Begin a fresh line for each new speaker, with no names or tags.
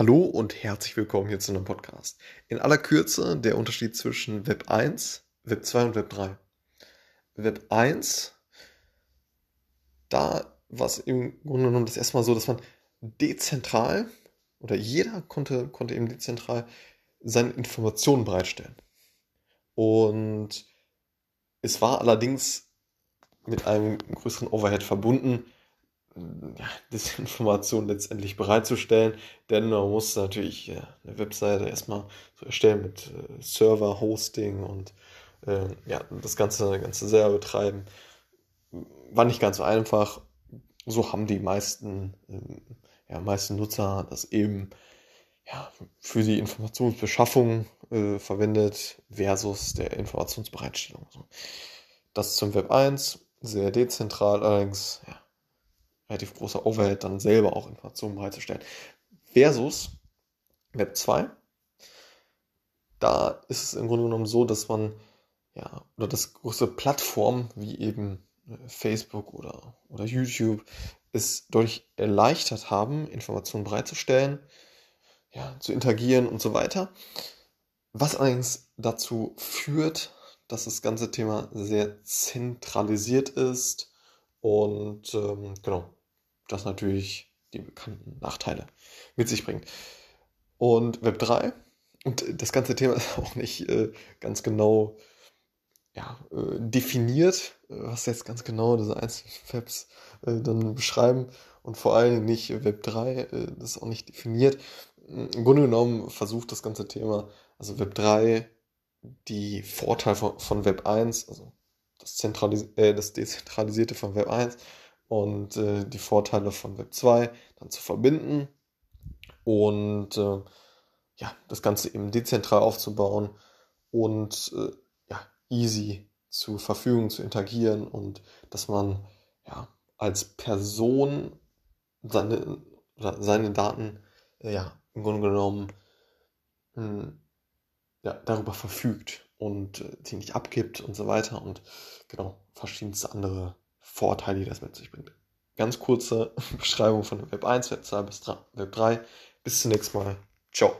Hallo und herzlich willkommen hier zu einem Podcast. In aller Kürze der Unterschied zwischen Web 1, Web 2 und Web 3. Web 1, da war es im Grunde genommen das erste Mal so, dass man dezentral oder jeder konnte, konnte eben dezentral seine Informationen bereitstellen. Und es war allerdings mit einem größeren Overhead verbunden, ja, Desinformation letztendlich bereitzustellen, denn man muss natürlich äh, eine Webseite erstmal erstellen mit äh, Server, Hosting und äh, ja, das Ganze, Ganze selber betreiben. War nicht ganz so einfach. So haben die meisten, äh, ja, meisten Nutzer das eben ja, für die Informationsbeschaffung äh, verwendet versus der Informationsbereitstellung. Das zum Web 1, sehr dezentral allerdings, relativ großer Overhead, dann selber auch Informationen bereitzustellen. Versus Web 2, da ist es im Grunde genommen so, dass man, ja, oder dass große Plattformen wie eben äh, Facebook oder, oder YouTube es deutlich erleichtert haben, Informationen bereitzustellen, ja, zu interagieren und so weiter. Was allerdings dazu führt, dass das ganze Thema sehr zentralisiert ist und ähm, genau, das natürlich die bekannten Nachteile mit sich bringt. Und Web 3, und das ganze Thema ist auch nicht äh, ganz genau ja, äh, definiert, was jetzt ganz genau diese einzelnen Webs äh, dann beschreiben und vor allem nicht Web 3, äh, das ist auch nicht definiert. Im Grunde genommen versucht das ganze Thema, also Web 3, die Vorteile von, von Web 1, also das, Zentralis äh, das Dezentralisierte von Web 1 und äh, die Vorteile von Web 2 dann zu verbinden und äh, ja, das Ganze eben dezentral aufzubauen und äh, ja, easy zur Verfügung zu interagieren und dass man ja, als Person seine, seine Daten äh, ja, im Grunde genommen mh, hm, ja, darüber verfügt und äh, sie nicht abgibt und so weiter und genau verschiedenste andere Vorteile, die das mit sich bringt. Ganz kurze Beschreibung von Web 1, Web 2 bis Web 3. Bis zum nächsten Mal. Ciao.